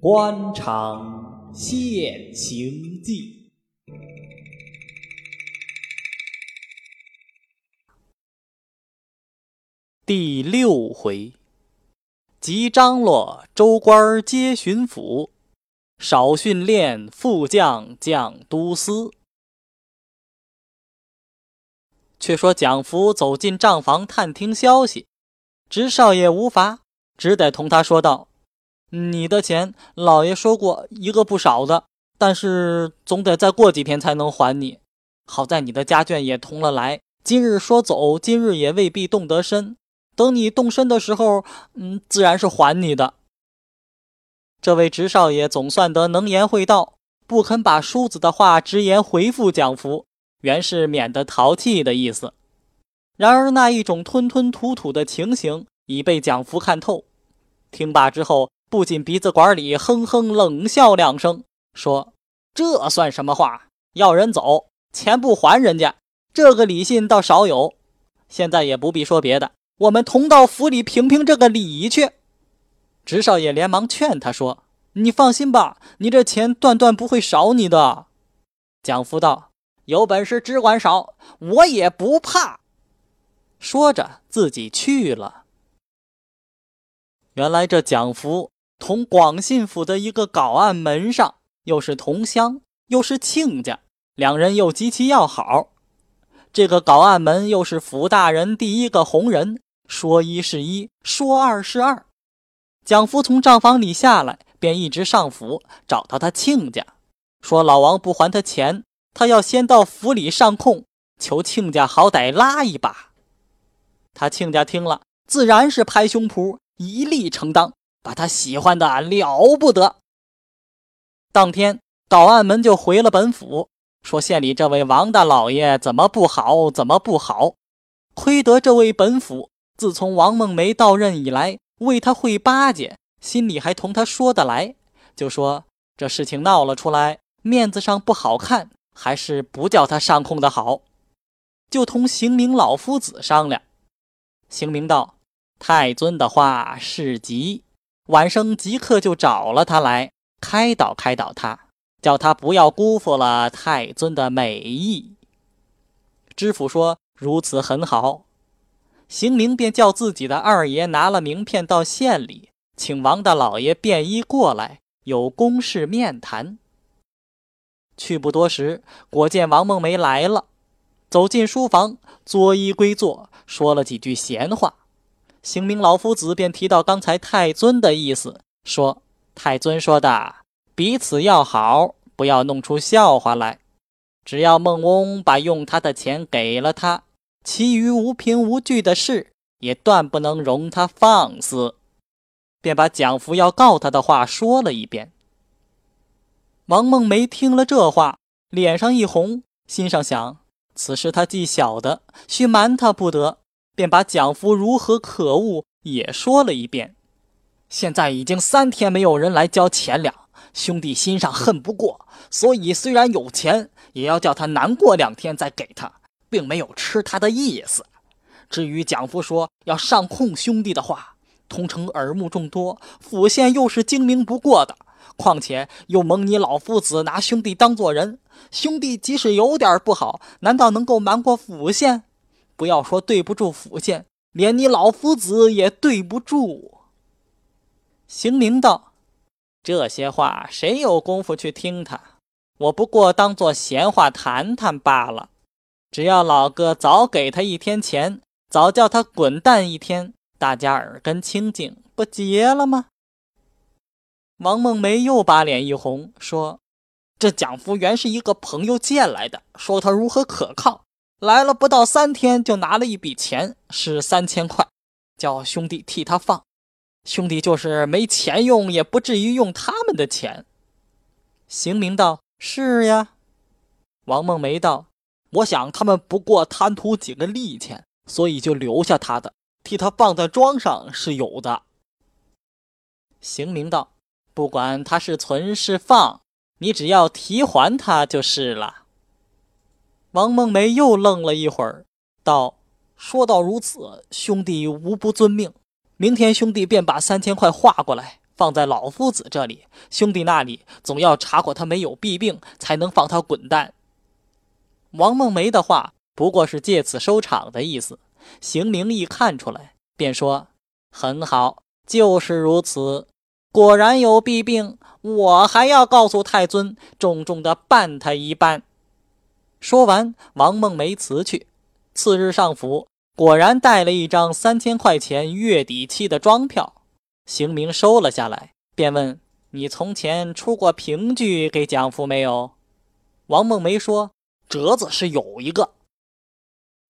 官场现形记。第六回，即张罗州官接巡抚，少训练副将将都司。却说蒋福走进账房探听消息，直少爷无法，只得同他说道。你的钱，老爷说过一个不少的，但是总得再过几天才能还你。好在你的家眷也同了来，今日说走，今日也未必动得身。等你动身的时候，嗯，自然是还你的。这位直少爷总算得能言会道，不肯把叔子的话直言回复蒋福，原是免得淘气的意思。然而那一种吞吞吐吐的情形已被蒋福看透，听罢之后。不仅鼻子管里哼哼冷笑两声，说：“这算什么话？要人走，钱不还人家，这个礼信倒少有。现在也不必说别的，我们同到府里评评这个理去。”直少爷连忙劝他说：“你放心吧，你这钱断断不会少你的。”蒋福道：“有本事只管少，我也不怕。”说着自己去了。原来这蒋福。同广信府的一个搞案门上，又是同乡，又是亲家，两人又极其要好。这个搞案门又是府大人第一个红人，说一是一，说二是二。蒋福从账房里下来，便一直上府找到他亲家，说老王不还他钱，他要先到府里上控，求亲家好歹拉一把。他亲家听了，自然是拍胸脯，一力承当。把他喜欢的了不得。当天，搞案门就回了本府，说县里这位王大老爷怎么不好，怎么不好。亏得这位本府自从王梦梅到任以来，为他会巴结，心里还同他说得来，就说这事情闹了出来，面子上不好看，还是不叫他上控的好。就同邢明老夫子商量。邢明道：“太尊的话是急。”晚生即刻就找了他来，开导开导他，叫他不要辜负了太尊的美意。知府说：“如此很好。”邢明便叫自己的二爷拿了名片到县里，请王大老爷便衣过来，有公事面谈。去不多时，果见王梦梅来了，走进书房，作揖归坐，说了几句闲话。邢明老夫子便提到刚才太尊的意思，说：“太尊说的，彼此要好，不要弄出笑话来。只要孟翁把用他的钱给了他，其余无凭无据的事，也断不能容他放肆。”便把蒋福要告他的话说了一遍。王梦梅听了这话，脸上一红，心上想：此事他既晓得，须瞒他不得。便把蒋福如何可恶也说了一遍。现在已经三天没有人来交钱粮，兄弟心上恨不过，所以虽然有钱，也要叫他难过两天再给他，并没有吃他的意思。至于蒋福说要上控兄弟的话，通城耳目众多，府县又是精明不过的，况且又蒙你老夫子拿兄弟当做人，兄弟即使有点不好，难道能够瞒过府县？不要说对不住府县，连你老夫子也对不住。邢明道：“这些话谁有功夫去听他？我不过当做闲话谈谈罢了。只要老哥早给他一天钱，早叫他滚蛋一天，大家耳根清净，不结了吗？”王梦梅又把脸一红，说：“这蒋福原是一个朋友借来的，说他如何可靠。”来了不到三天，就拿了一笔钱，是三千块，叫兄弟替他放。兄弟就是没钱用，也不至于用他们的钱。邢明道：“是呀。”王梦梅道：“我想他们不过贪图几个利钱，所以就留下他的，替他放在庄上是有的。”邢明道：“不管他是存是放，你只要提还他就是了。”王梦梅又愣了一会儿，道：“说到如此，兄弟无不遵命。明天兄弟便把三千块划过来，放在老夫子这里。兄弟那里总要查过他没有弊病，才能放他滚蛋。”王梦梅的话不过是借此收场的意思。邢明义看出来，便说：“很好，就是如此。果然有弊病，我还要告诉太尊，重重的办他一办。”说完，王梦梅辞去。次日上府，果然带了一张三千块钱月底期的庄票。邢明收了下来，便问：“你从前出过凭据给蒋福没有？”王梦梅说：“折子是有一个。”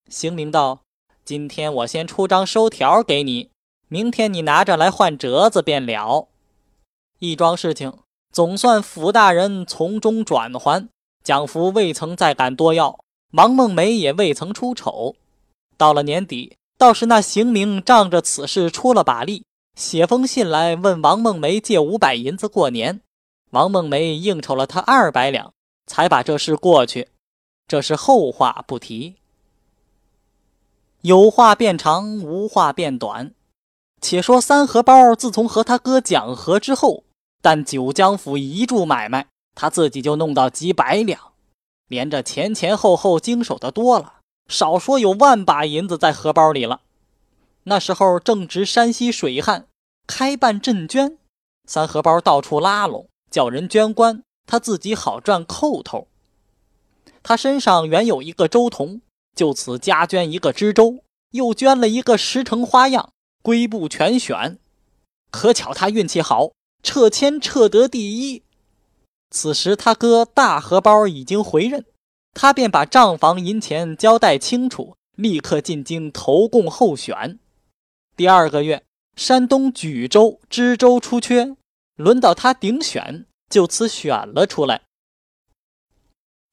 邢明道。今天我先出张收条给你，明天你拿着来换折子便了。一桩事情总算府大人从中转还，蒋福未曾再敢多要，王梦梅也未曾出丑。到了年底，倒是那邢明仗着此事出了把力，写封信来问王梦梅借五百银子过年。王梦梅应酬了他二百两，才把这事过去。这是后话，不提。有话变长，无话变短。且说三荷包自从和他哥讲和之后，但九江府一注买卖，他自己就弄到几百两，连着前前后后经手的多了，少说有万把银子在荷包里了。那时候正值山西水旱，开办赈捐，三荷包到处拉拢，叫人捐官，他自己好赚扣头。他身上原有一个周同。就此加捐一个知州，又捐了一个十成花样，归部全选。可巧他运气好，撤签撤得第一。此时他哥大荷包已经回任，他便把账房银钱交代清楚，立刻进京投贡候选。第二个月，山东莒州知州出缺，轮到他顶选，就此选了出来。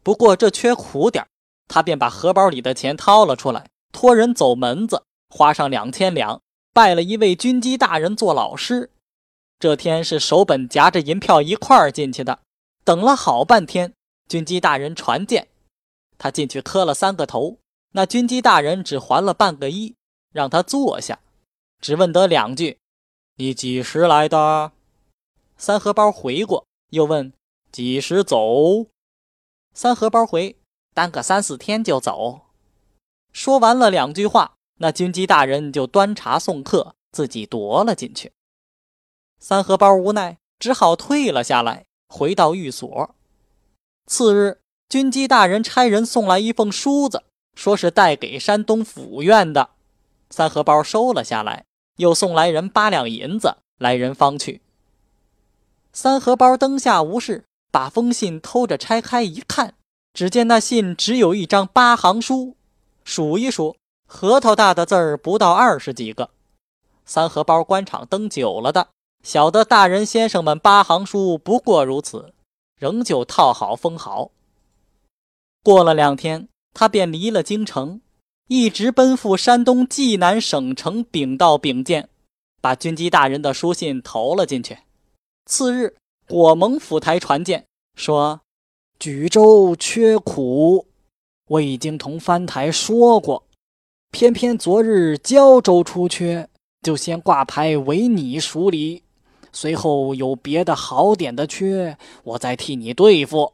不过这缺苦点他便把荷包里的钱掏了出来，托人走门子，花上两千两，拜了一位军机大人做老师。这天是手本夹着银票一块儿进去的，等了好半天，军机大人传见，他进去磕了三个头，那军机大人只还了半个一，让他坐下，只问得两句：“你几时来的？”三荷包回过，又问：“几时走？”三荷包回。耽搁三四天就走。说完了两句话，那军机大人就端茶送客，自己踱了进去。三荷包无奈，只好退了下来，回到寓所。次日，军机大人差人送来一封书子，说是带给山东府院的。三荷包收了下来，又送来人八两银子，来人方去。三荷包灯下无事，把封信偷着拆开一看。只见那信只有一张八行书，数一数，核桃大的字儿不到二十几个。三荷包官场登久了的，晓得大人先生们八行书不过如此，仍旧套好封好。过了两天，他便离了京城，一直奔赴山东济南省城禀道禀见，把军机大人的书信投了进去。次日，果蒙府台传见，说。莒州缺苦，我已经同藩台说过，偏偏昨日胶州出缺，就先挂牌为你处理。随后有别的好点的缺，我再替你对付。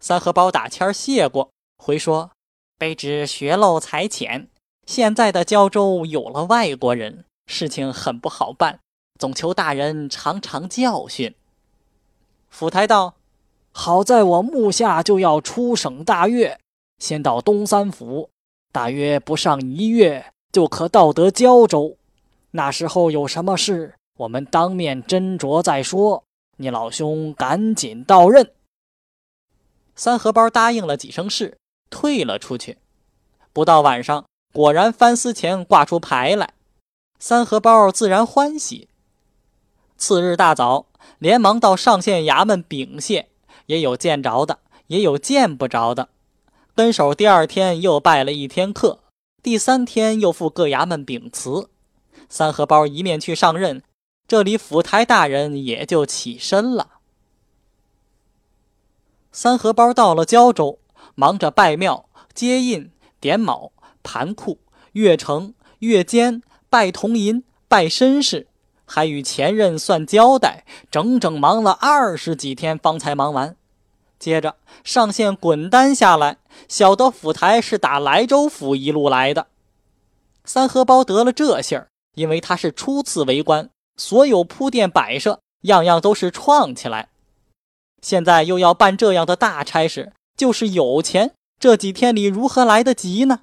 三荷包打签谢过，回说：卑职学漏才浅，现在的胶州有了外国人，事情很不好办，总求大人常常教训。府台道。好在我目下就要出省大阅，先到东三府，大约不上一月就可到得胶州。那时候有什么事，我们当面斟酌再说。你老兄赶紧到任。三荷包答应了几声是，退了出去。不到晚上，果然翻司前挂出牌来，三荷包自然欢喜。次日大早，连忙到上县衙门禀谢。也有见着的，也有见不着的。跟手第二天又拜了一天课，第三天又赴各衙门禀辞。三荷包一面去上任，这里府台大人也就起身了。三荷包到了胶州，忙着拜庙、接印、点卯、盘库、月城、月监、拜铜银、拜绅士，还与前任算交代，整整忙了二十几天方才忙完。接着上线滚单下来，晓得府台是打莱州府一路来的。三荷包得了这信儿，因为他是初次为官，所有铺垫摆设样样都是创起来。现在又要办这样的大差事，就是有钱，这几天里如何来得及呢？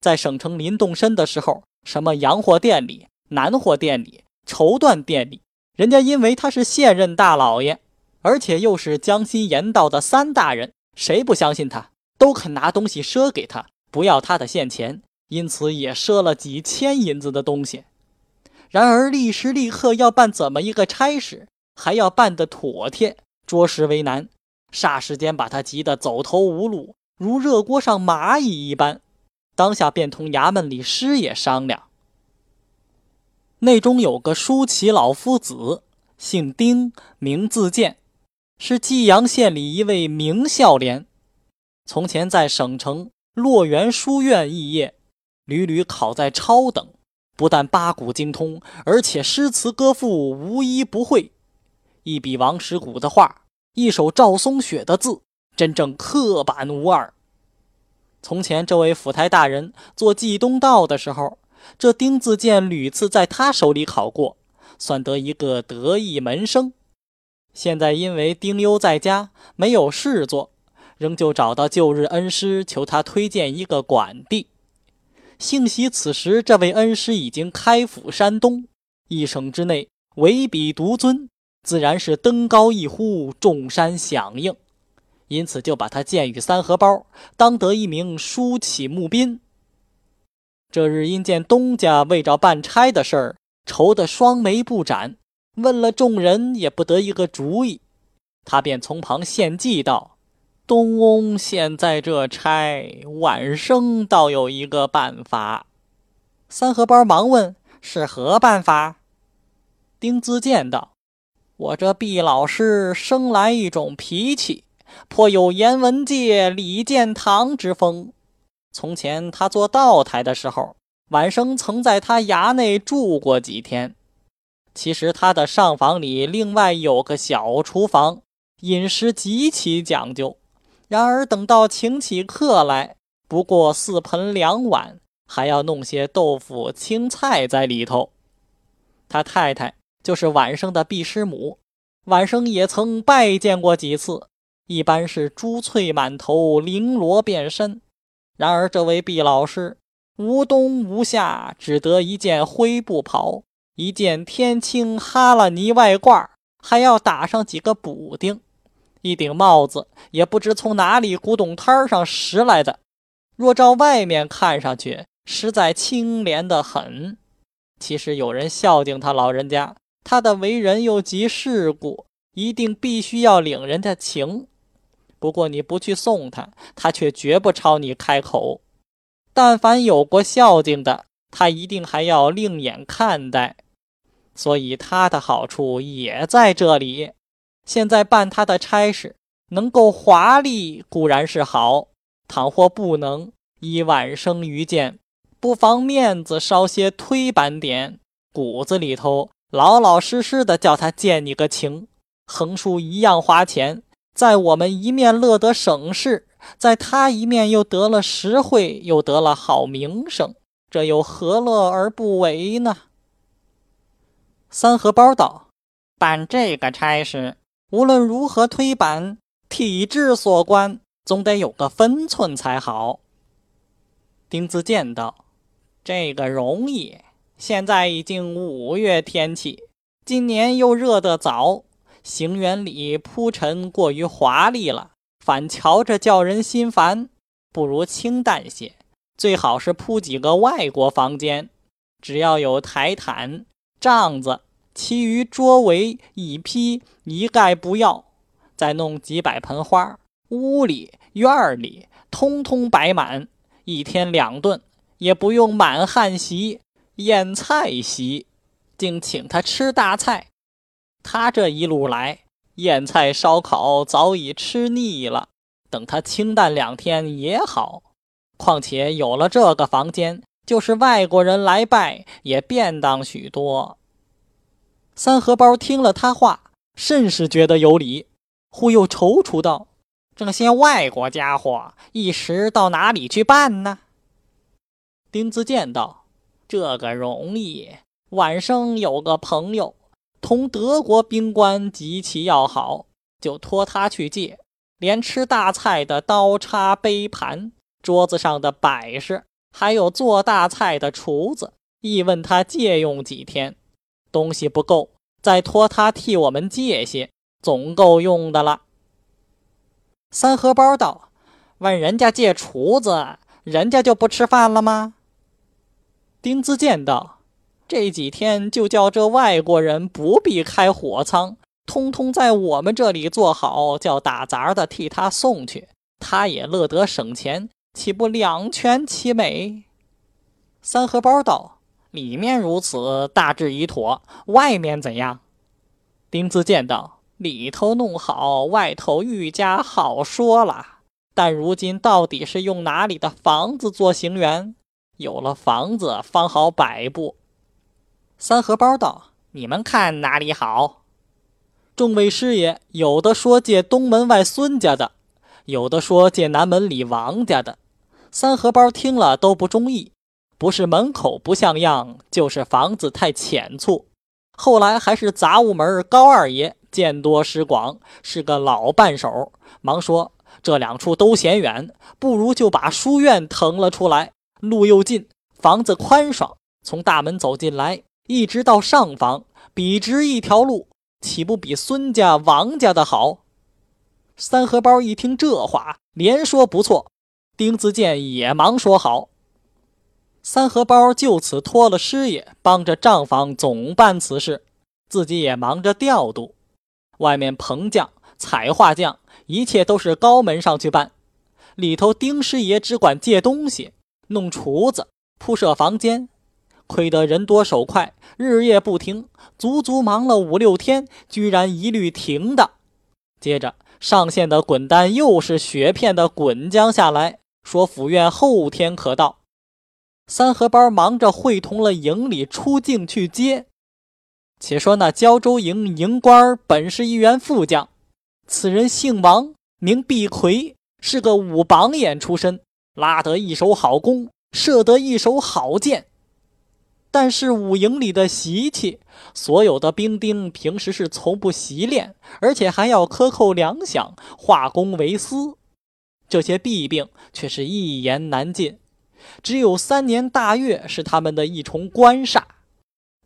在省城临动身的时候，什么洋货店里、南货店里、绸缎店里，人家因为他是现任大老爷。而且又是江西盐道的三大人，谁不相信他，都肯拿东西赊给他，不要他的现钱，因此也赊了几千银子的东西。然而立时立刻要办怎么一个差事，还要办得妥帖，着实为难。霎时间把他急得走投无路，如热锅上蚂蚁一般。当下便同衙门里师爷商量，内中有个舒淇老夫子，姓丁，名自健。是济阳县里一位名孝廉，从前在省城洛源书院肄业，屡屡考在超等，不但八股精通，而且诗词歌赋无一不会。一笔王实谷的画，一首赵松雪的字，真正刻板无二。从前这位府台大人做济东道的时候，这丁自健屡次在他手里考过，算得一个得意门生。现在因为丁忧在家没有事做，仍旧找到旧日恩师，求他推荐一个管地。幸喜此时这位恩师已经开府山东，一省之内唯彼独尊，自然是登高一呼，众山响应。因此就把他荐与三合包，当得一名书启募兵。这日因见东家为着办差的事儿，愁得双眉不展。问了众人也不得一个主意，他便从旁献计道：“东翁现在这差，晚生倒有一个办法。”三荷包忙问：“是何办法？”丁自健道：“我这毕老师生来一种脾气，颇有严文介、李建堂之风。从前他做道台的时候，晚生曾在他衙内住过几天。”其实他的上房里另外有个小厨房，饮食极其讲究。然而等到请起客来，不过四盆两碗，还要弄些豆腐、青菜在里头。他太太就是晚生的毕师母，晚生也曾拜见过几次，一般是珠翠满头，绫罗遍身。然而这位毕老师无冬无夏，只得一件灰布袍。一件天青哈拉呢外褂，还要打上几个补丁，一顶帽子也不知从哪里古董摊上拾来的。若照外面看上去，实在清廉的很。其实有人孝敬他老人家，他的为人又极世故，一定必须要领人家情。不过你不去送他，他却绝不朝你开口。但凡有过孝敬的，他一定还要另眼看待。所以他的好处也在这里。现在办他的差事，能够华丽固然是好，倘或不能，以晚生愚见，不妨面子稍些推板点，骨子里头老老实实的叫他见你个情，横竖一样花钱，在我们一面乐得省事，在他一面又得了实惠，又得了好名声，这又何乐而不为呢？三荷包道：“办这个差事，无论如何推板，体制所关，总得有个分寸才好。”丁自健道：“这个容易。现在已经五月天气，今年又热得早，行辕里铺陈过于华丽了，反瞧着叫人心烦。不如清淡些，最好是铺几个外国房间，只要有台毯。”帐子，其余桌围、椅披一概不要。再弄几百盆花，屋里院里通通摆满。一天两顿，也不用满汉席、宴菜席，竟请他吃大菜。他这一路来，宴菜烧烤早已吃腻了。等他清淡两天也好。况且有了这个房间，就是外国人来拜也便当许多。三荷包听了他话，甚是觉得有理，忽又踌躇道：“这些外国家伙一时到哪里去办呢？”丁子健道：“这个容易。晚生有个朋友，同德国兵官极其要好，就托他去借，连吃大菜的刀叉杯盘，桌子上的摆饰，还有做大菜的厨子，亦问他借用几天。”东西不够，再托他替我们借些，总够用的了。三荷包道：“问人家借厨子，人家就不吃饭了吗？”丁子健道：“这几天就叫这外国人不必开火仓，通通在我们这里做好，叫打杂的替他送去，他也乐得省钱，岂不两全其美？”三荷包道。里面如此，大致已妥。外面怎样？丁自健道：“里头弄好，外头愈加好说了。但如今到底是用哪里的房子做行辕？有了房子，方好摆布。”三荷包道：“你们看哪里好？”众位师爷有的说借东门外孙家的，有的说借南门里王家的。三荷包听了都不中意。不是门口不像样，就是房子太浅促。后来还是杂物门高二爷见多识广，是个老半手，忙说这两处都嫌远，不如就把书院腾了出来，路又近，房子宽爽，从大门走进来，一直到上房，笔直一条路，岂不比孙家、王家的好？三荷包一听这话，连说不错。丁子健也忙说好。三荷包就此托了师爷帮着账房总办此事，自己也忙着调度。外面棚匠、彩画匠，一切都是高门上去办。里头丁师爷只管借东西、弄厨子、铺设房间，亏得人多手快，日夜不停，足足忙了五六天，居然一律停的。接着上线的滚单又是雪片的滚将下来，说府院后天可到。三合包忙着会同了营里出境去接。且说那胶州营营官本是一员副将，此人姓王，名毕奎，是个武榜眼出身，拉得一手好弓，射得一手好箭。但是武营里的习气，所有的兵丁平时是从不习练，而且还要克扣粮饷，化公为私，这些弊病却是一言难尽。只有三年大月是他们的一重官煞，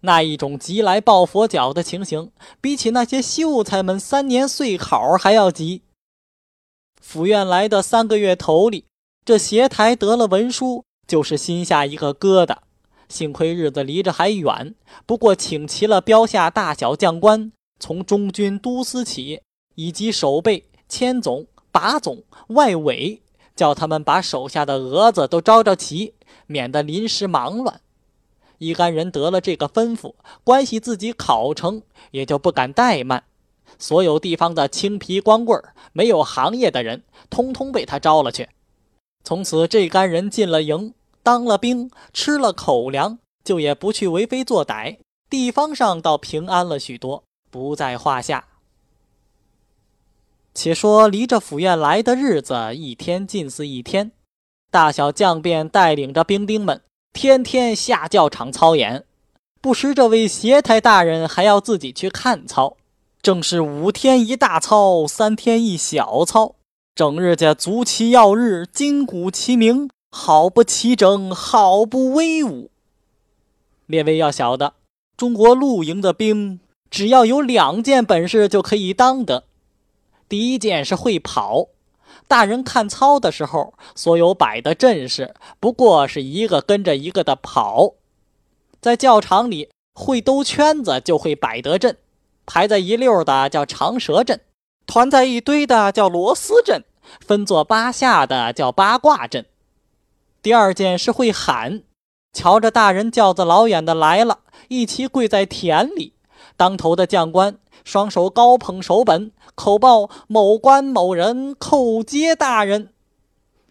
那一种急来抱佛脚的情形，比起那些秀才们三年岁考还要急。府院来的三个月头里，这协台得了文书，就是心下一个疙瘩。幸亏日子离着还远，不过请齐了标下大小将官，从中军都司起，以及守备、千总、把总、外委。叫他们把手下的蛾子都招招齐，免得临时忙乱。一干人得了这个吩咐，关系自己考成，也就不敢怠慢。所有地方的青皮光棍没有行业的人，通通被他招了去。从此，这干人进了营，当了兵，吃了口粮，就也不去为非作歹，地方上倒平安了许多，不在话下。且说离着府院来的日子一天近似一天，大小将便带领着兵丁们天天下教场操演，不时这位协台大人还要自己去看操。正是五天一大操，三天一小操，整日家足其耀日，筋骨齐鸣，好不齐整，好不威武。列位要晓得，中国陆营的兵，只要有两件本事就可以当的。第一件是会跑，大人看操的时候，所有摆的阵势不过是一个跟着一个的跑。在教场里会兜圈子就会摆得阵，排在一溜的叫长蛇阵，团在一堆的叫螺丝阵，分作八下的叫八卦阵。第二件是会喊，瞧着大人轿子老远的来了，一齐跪在田里，当头的将官。双手高捧手本，口报某官某人叩接大人。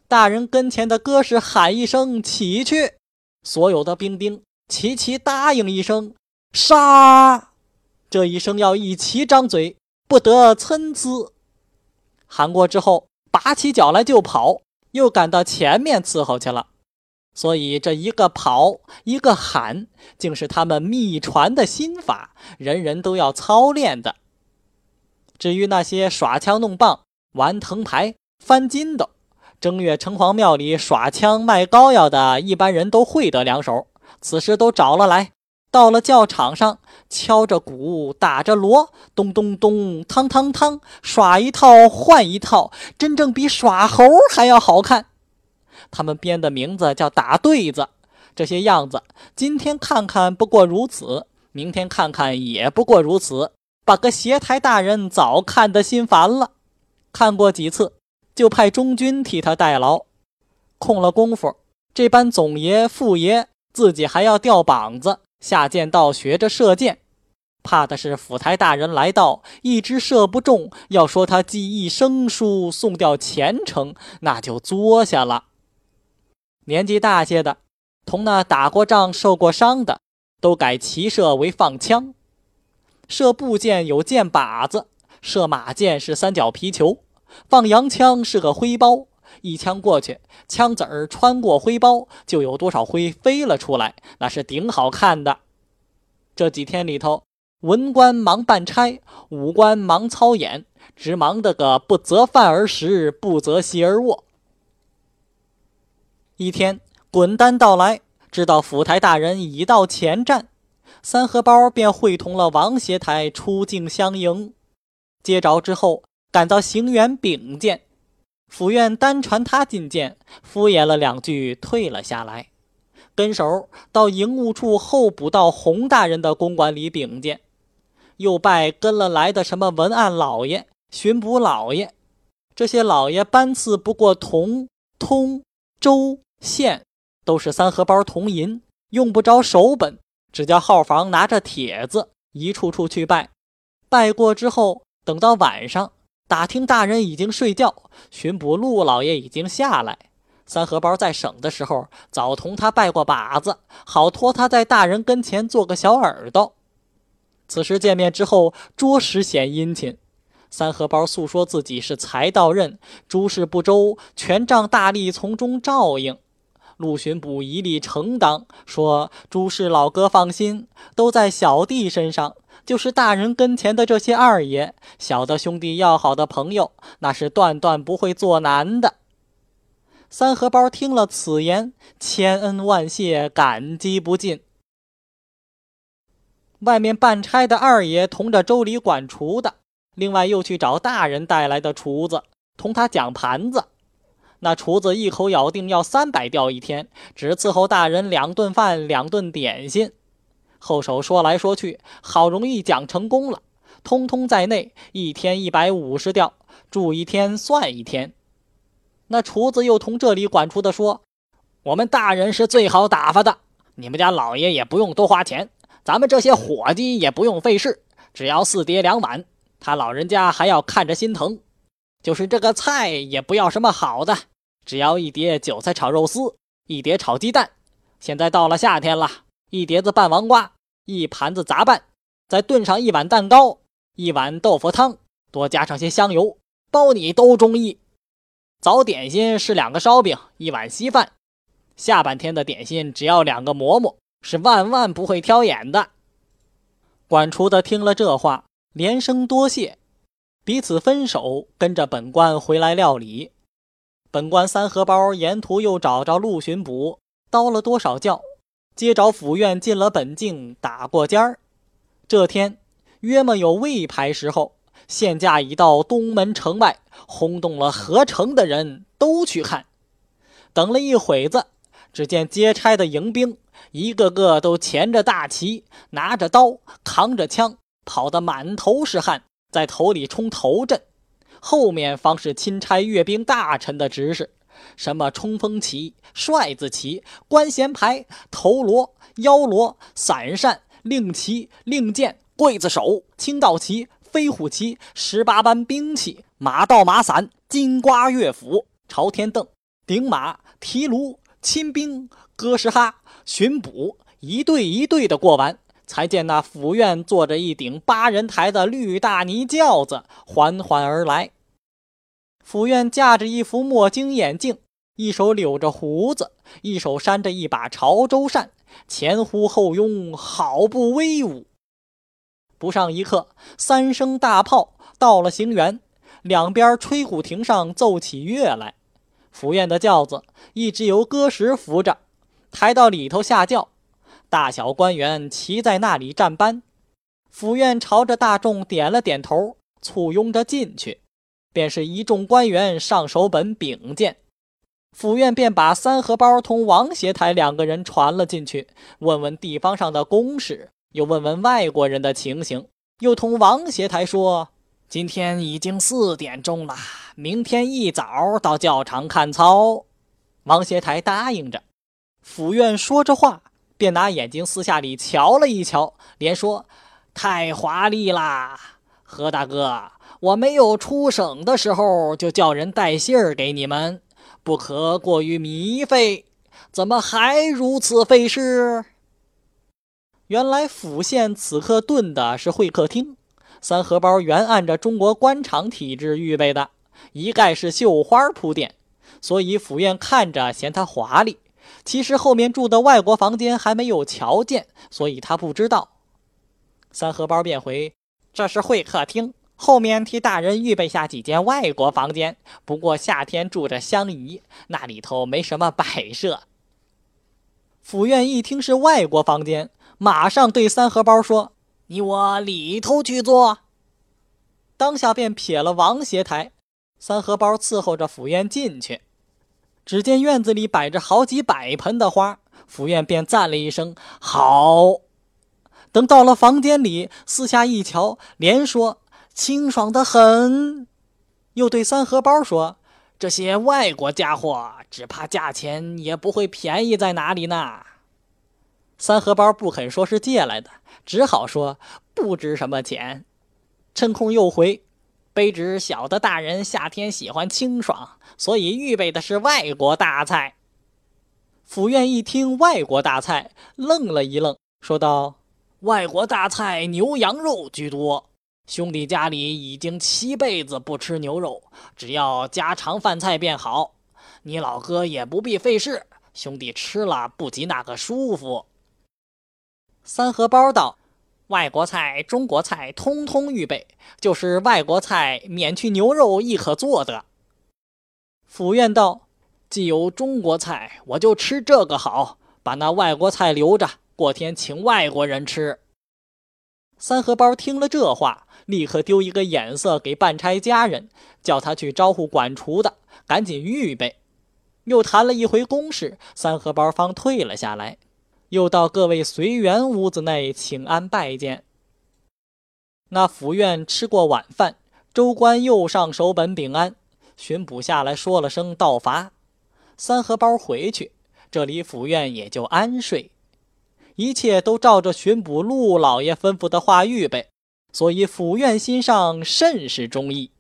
大人跟前的歌士喊一声“起去”，所有的兵丁齐齐答应一声“杀”。这一声要一齐张嘴，不得参差。喊过之后，拔起脚来就跑，又赶到前面伺候去了。所以这一个跑，一个喊，竟是他们秘传的心法，人人都要操练的。至于那些耍枪弄棒、玩藤牌、翻筋斗、正月城隍庙里耍枪卖膏药的一般人都会得两手，此时都找了来，到了教场上，敲着鼓，打着锣，咚咚咚，汤汤汤，耍一套换一套，真正比耍猴还要好看。他们编的名字叫打对子，这些样子，今天看看不过如此，明天看看也不过如此，把个协台大人早看得心烦了。看过几次，就派中军替他代劳。空了功夫，这班总爷、副爷自己还要吊膀子下剑道学着射箭，怕的是府台大人来到，一直射不中，要说他技艺生疏，送掉前程，那就作下了。年纪大些的，同那打过仗、受过伤的，都改骑射为放枪。射步箭有箭靶子，射马箭是三角皮球，放洋枪是个灰包。一枪过去，枪子儿穿过灰包，就有多少灰飞了出来，那是顶好看的。这几天里头，文官忙办差，武官忙操演，直忙得个不择饭而食，不择席而卧。一天，滚单到来，知道府台大人已到前站，三荷包便会同了王协台出境相迎。接着之后，赶到行辕禀见，府院单传他进见，敷衍了两句，退了下来。跟手到营务处候补到洪大人的公馆里禀见，又拜跟了来的什么文案老爷、巡捕老爷，这些老爷班次不过同、通、州。县都是三荷包铜银，用不着手本，只叫号房拿着帖子一处处去拜。拜过之后，等到晚上，打听大人已经睡觉，巡捕陆老爷已经下来。三荷包在省的时候，早同他拜过把子，好托他在大人跟前做个小耳朵。此时见面之后，着实显殷勤。三荷包诉说自己是才到任，诸事不周，权杖大力从中照应。陆巡捕一力承当，说：“诸事老哥放心，都在小弟身上。就是大人跟前的这些二爷，小的兄弟要好的朋友，那是断断不会做难的。”三荷包听了此言，千恩万谢，感激不尽。外面办差的二爷同着周里管厨的，另外又去找大人带来的厨子，同他讲盘子。那厨子一口咬定要三百吊一天，只伺候大人两顿饭、两顿点心。后手说来说去，好容易讲成功了，通通在内，一天一百五十吊，住一天算一天。那厨子又同这里管厨的说：“我们大人是最好打发的，你们家老爷也不用多花钱，咱们这些伙计也不用费事，只要四碟两碗，他老人家还要看着心疼。就是这个菜也不要什么好的。”只要一碟韭菜炒肉丝，一碟炒鸡蛋。现在到了夏天了，一碟子拌黄瓜，一盘子杂拌，再炖上一碗蛋糕，一碗豆腐汤，多加上些香油，包你都中意。早点心是两个烧饼，一碗稀饭。下半天的点心只要两个馍馍，是万万不会挑眼的。管厨的听了这话，连声多谢，彼此分手，跟着本官回来料理。本官三荷包沿途又找着陆巡捕，叨了多少教，接着府院进了本境，打过尖儿。这天约么有未牌时候，县驾已到东门城外，轰动了合城的人都去看。等了一会子，只见接差的迎兵一个个都钳着大旗，拿着刀，扛着枪，跑得满头是汗，在头里冲头阵。后面方是钦差阅兵大臣的指示，什么冲锋旗、帅字旗、官衔牌、头罗、腰罗、伞扇、令旗、令箭、刽子手、清道旗、飞虎旗、十八般兵器、马道马伞、金瓜乐斧、朝天凳、顶马、提炉、亲兵、哥什哈、巡捕，一队一队的过完，才见那府院坐着一顶八人抬的绿大泥轿子缓缓而来。府院架着一副墨镜眼镜，一手留着胡子，一手扇着一把潮州扇，前呼后拥，好不威武。不上一刻，三声大炮到了行辕，两边吹鼓亭上奏起乐来。府院的轿子一直由歌石扶着，抬到里头下轿，大小官员齐在那里站班。府院朝着大众点了点头，簇拥着进去，便是一众官员上手本禀见。府院便把三荷包同王协台两个人传了进去，问问地方上的公事，又问问外国人的情形，又同王协台说。今天已经四点钟了，明天一早到教场看操。王协台答应着。府院说着话，便拿眼睛私下里瞧了一瞧，连说：“太华丽啦，何大哥！我没有出省的时候，就叫人带信儿给你们，不可过于迷费。怎么还如此费事？”原来府县此刻炖的是会客厅。三荷包原按着中国官场体制预备的，一概是绣花铺垫，所以府院看着嫌它华丽。其实后面住的外国房间还没有瞧见，所以他不知道。三荷包便回：“这是会客厅，后面替大人预备下几间外国房间。不过夏天住着相宜，那里头没什么摆设。”府院一听是外国房间，马上对三荷包说。你我里头去坐。当下便撇了王协台，三荷包伺候着府院进去。只见院子里摆着好几百盆的花，府院便赞了一声好。等到了房间里，四下一瞧，连说清爽的很。又对三荷包说：“这些外国家伙，只怕价钱也不会便宜在哪里呢。”三荷包不肯说是借来的。只好说不值什么钱，趁空又回，卑职晓得大人夏天喜欢清爽，所以预备的是外国大菜。府院一听外国大菜，愣了一愣，说道：“外国大菜牛羊肉居多，兄弟家里已经七辈子不吃牛肉，只要家常饭菜便好。你老哥也不必费事，兄弟吃了不及那个舒服。”三荷包道：“外国菜、中国菜通通预备，就是外国菜免去牛肉亦可做的。”府院道：“既有中国菜，我就吃这个好，把那外国菜留着，过天请外国人吃。”三荷包听了这话，立刻丢一个眼色给办差家人，叫他去招呼管厨的，赶紧预备。又谈了一回公事，三荷包方退了下来。又到各位随员屋子内请安拜见。那府院吃过晚饭，州官又上手本禀安，巡捕下来说了声道罚，三荷包回去，这里府院也就安睡。一切都照着巡捕陆老爷吩咐的话预备，所以府院心上甚是中意。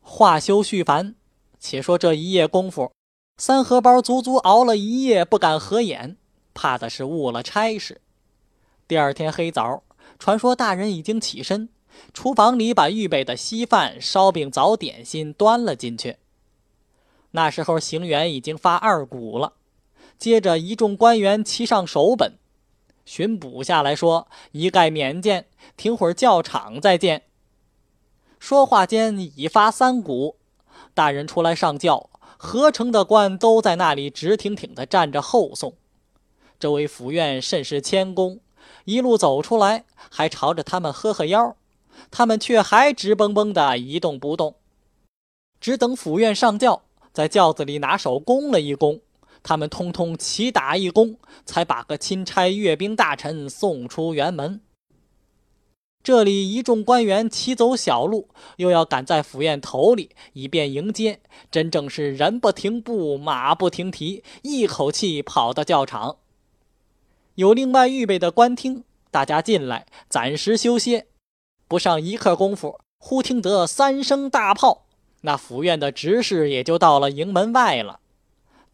话休续繁，且说这一夜功夫。三荷包足足熬了一夜，不敢合眼，怕的是误了差事。第二天黑早，传说大人已经起身，厨房里把预备的稀饭、烧饼、早点心端了进去。那时候行辕已经发二鼓了，接着一众官员齐上手本，巡捕下来说：“一概免见，停会儿教场再见。”说话间已发三鼓，大人出来上轿。合成的官都在那里直挺挺地站着候送。这位府院甚是谦恭，一路走出来还朝着他们呵呵腰，他们却还直绷绷的一动不动。只等府院上轿，在轿子里拿手躬了一躬，他们通通齐打一躬，才把个钦差阅兵大臣送出辕门。这里一众官员齐走小路，又要赶在府院头里，以便迎接。真正是人不停步，马不停蹄，一口气跑到教场。有另外预备的官厅，大家进来暂时休歇。不上一刻功夫，忽听得三声大炮，那府院的执事也就到了营门外了。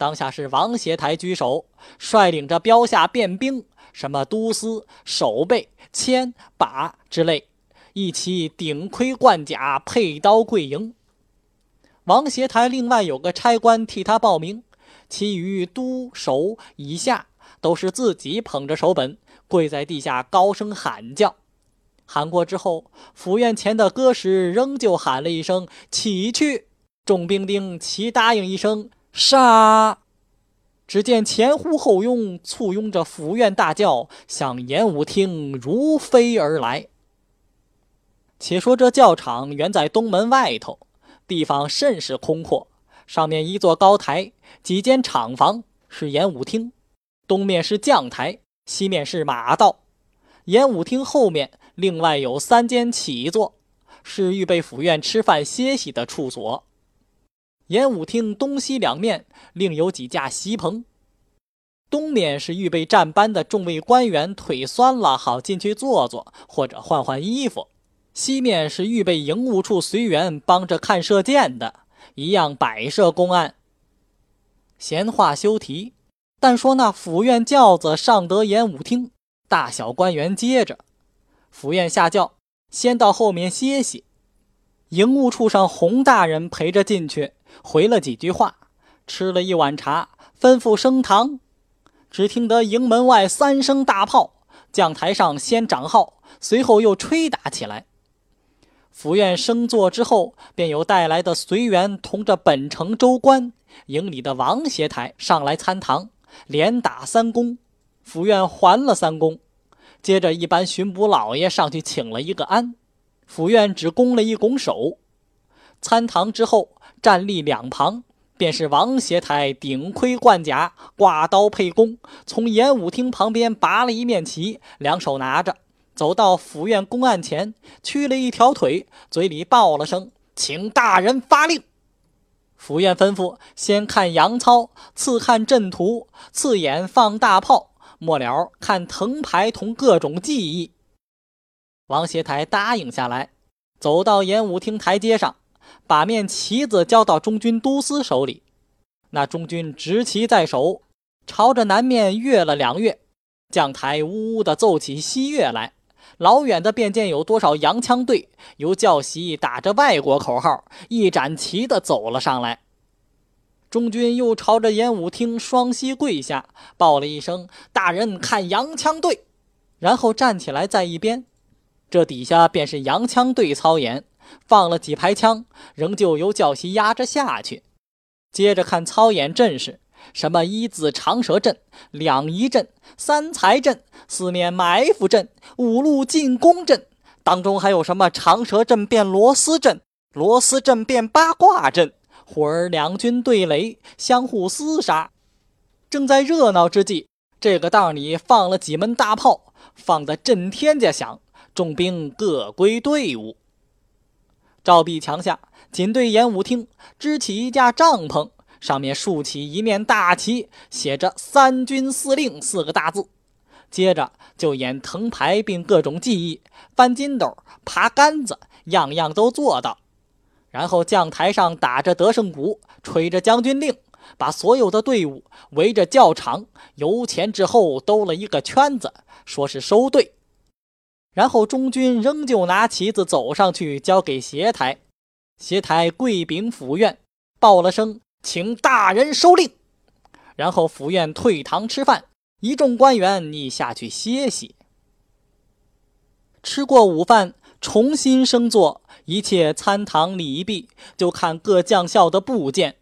当下是王协台居首，率领着标下便兵，什么都司、守备、千把之类，一起顶盔贯甲，佩刀跪迎。王协台另外有个差官替他报名，其余都守以下都是自己捧着手本，跪在地下高声喊叫。喊过之后，府院前的歌使仍旧喊了一声“起去”，众兵丁齐答应一声“杀”。只见前呼后拥，簇拥着府院大轿向演武厅如飞而来。且说这教场原在东门外头。地方甚是空阔，上面一座高台，几间厂房是演武厅，东面是将台，西面是马道。演武厅后面另外有三间起座，是预备府院吃饭歇息的处所。演武厅东西两面另有几架席棚，东面是预备站班的众位官员腿酸了好进去坐坐或者换换衣服。西面是预备营务处随员帮着看射箭的，一样摆设公案。闲话休提，但说那府院轿子上得演武厅，大小官员接着，府院下轿，先到后面歇息。营务处上洪大人陪着进去，回了几句话，吃了一碗茶，吩咐升堂。只听得营门外三声大炮，将台上先长号，随后又吹打起来。府院升座之后，便有带来的随员同着本城州官、营里的王协台上来参堂，连打三躬，府院还了三公。接着一班巡捕老爷上去请了一个安，府院只拱了一拱手。参堂之后，站立两旁，便是王协台顶盔贯甲，挂刀佩弓，从演武厅旁边拔了一面旗，两手拿着。走到府院公案前，屈了一条腿，嘴里报了声：“请大人发令。”府院吩咐：先看杨操，次看阵图，次眼放大炮，末了看藤牌同各种技艺。王协台答应下来，走到演武厅台阶上，把面旗子交到中军都司手里。那中军执旗在手，朝着南面跃了两跃，将台呜呜地奏起西乐来。老远的便见有多少洋枪队由教习打着外国口号，一展旗的走了上来。中军又朝着演武厅双膝跪下，报了一声：“大人看洋枪队。”然后站起来在一边。这底下便是洋枪队操演，放了几排枪，仍旧由教习压着下去。接着看操演阵势。什么一字长蛇阵、两仪阵、三才阵、四面埋伏阵、五路进攻阵，当中还有什么长蛇阵变螺丝阵、螺丝阵变八卦阵，忽而两军对垒，相互厮杀。正在热闹之际，这个档里放了几门大炮，放得震天家响，众兵各归队伍。照壁墙下，仅对演武厅支起一架帐篷。上面竖起一面大旗，写着“三军司令”四个大字。接着就演藤牌，并各种技艺，翻筋斗、爬杆子，样样都做到。然后将台上打着得胜鼓，吹着将军令，把所有的队伍围着教场，由前至后兜了一个圈子，说是收队。然后中军仍旧拿旗子走上去，交给协台。协台跪禀府院，报了声。请大人收令，然后府院退堂吃饭，一众官员你下去歇息。吃过午饭，重新升座，一切参堂礼毕，就看各将校的部件。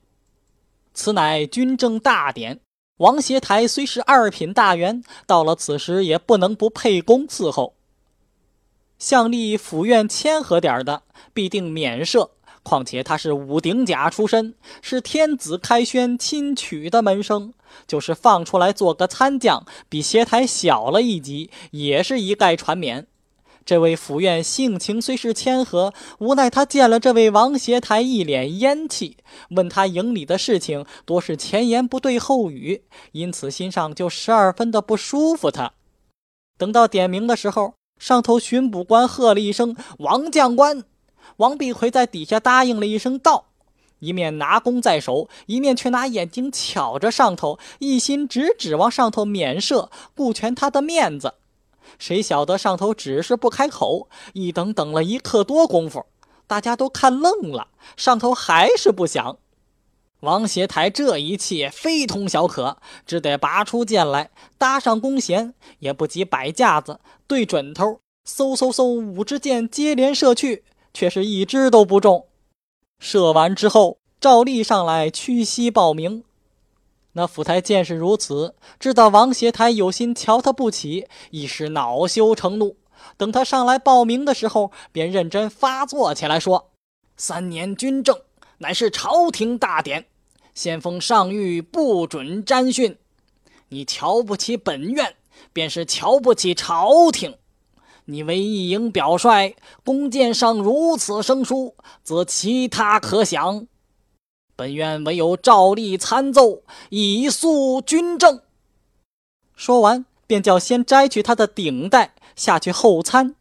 此乃军政大典。王协台虽是二品大员，到了此时也不能不沛公伺候。向立府院谦和点的，必定免赦。况且他是武鼎甲出身，是天子开轩亲娶的门生，就是放出来做个参将，比协台小了一级，也是一概传免。这位府院性情虽是谦和，无奈他见了这位王协台一脸烟气，问他营里的事情，多是前言不对后语，因此心上就十二分的不舒服。他等到点名的时候，上头巡捕官喝了一声：“王将官。”王必奎在底下答应了一声“到”，一面拿弓在手，一面却拿眼睛瞧着上头，一心只指望上头免射，顾全他的面子。谁晓得上头只是不开口，一等等了一刻多功夫，大家都看愣了，上头还是不响。王协台这一气非同小可，只得拔出剑来，搭上弓弦，也不及摆架子，对准头，嗖嗖嗖，五支箭接连射去，却是一支都不中。射完之后，赵丽上来屈膝报名。那府台见是如此，知道王协台有心瞧他不起，一时恼羞成怒。等他上来报名的时候，便认真发作起来，说：“三年军政乃是朝廷大典，先锋上谕不准沾训。你瞧不起本院，便是瞧不起朝廷。”你为一营表率，弓箭上如此生疏，则其他可想。本院唯有照例参奏，以肃军政。说完，便叫先摘去他的顶带，下去后参。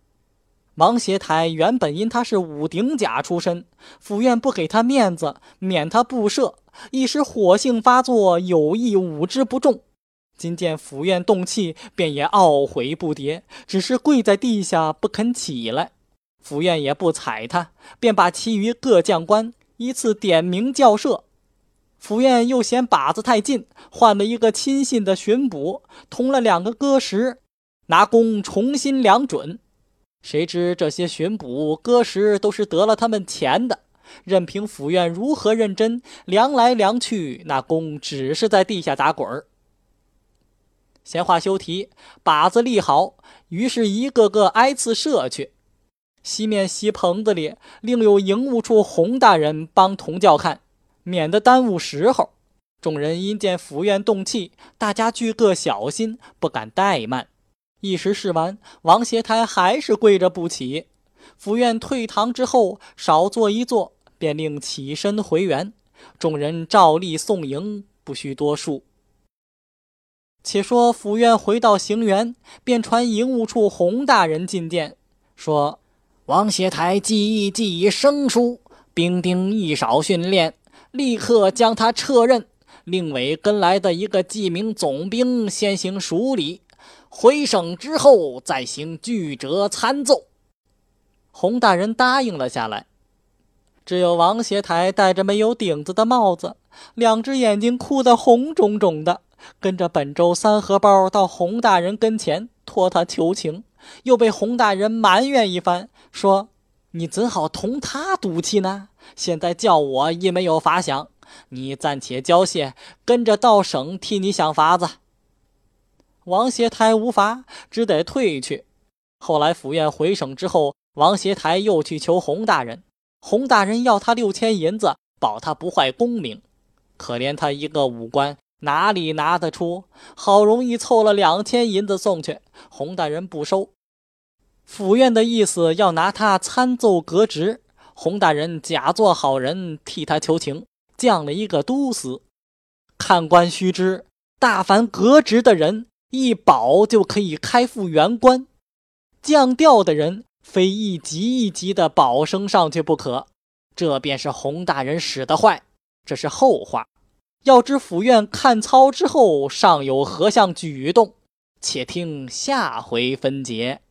王协台原本因他是武顶甲出身，府院不给他面子，免他布设，一时火性发作，有意武之不中。今见府院动气，便也懊悔不迭，只是跪在地下不肯起来。府院也不睬他，便把其余各将官依次点名校射。府院又嫌靶子太近，换了一个亲信的巡捕，同了两个歌时，拿弓重新量准。谁知这些巡捕歌时都是得了他们钱的，任凭府院如何认真量来量去，那弓只是在地下打滚儿。闲话休提，靶子立好，于是一个个挨次射去。西面西棚子里另有营务处洪大人帮同教看，免得耽误时候。众人因见府院动气，大家俱各小心，不敢怠慢。一时试完，王协台还是跪着不起。府院退堂之后，少坐一坐，便令起身回园。众人照例送迎，不需多述。且说府院回到行辕，便传营务处洪大人进殿，说：“王协台技艺既已生疏，兵丁亦少训练，立刻将他撤任，另委跟来的一个记名总兵先行署理，回省之后再行具折参奏。”洪大人答应了下来。只有王协台戴着没有顶子的帽子，两只眼睛哭得红肿肿的。跟着本周三荷包到洪大人跟前托他求情，又被洪大人埋怨一番，说：“你怎好同他赌气呢？现在叫我亦没有法想，你暂且交械，跟着到省替你想法子。”王协台无法，只得退去。后来府院回省之后，王协台又去求洪大人，洪大人要他六千银子，保他不坏功名。可怜他一个武官。哪里拿得出？好容易凑了两千银子送去，洪大人不收。府院的意思要拿他参奏革职，洪大人假作好人替他求情，降了一个都司。看官须知，大凡革职的人，一保就可以开复原官；降调的人，非一级一级的保升上去不可。这便是洪大人使得坏，这是后话。要知府院看操之后，尚有何项举动？且听下回分解。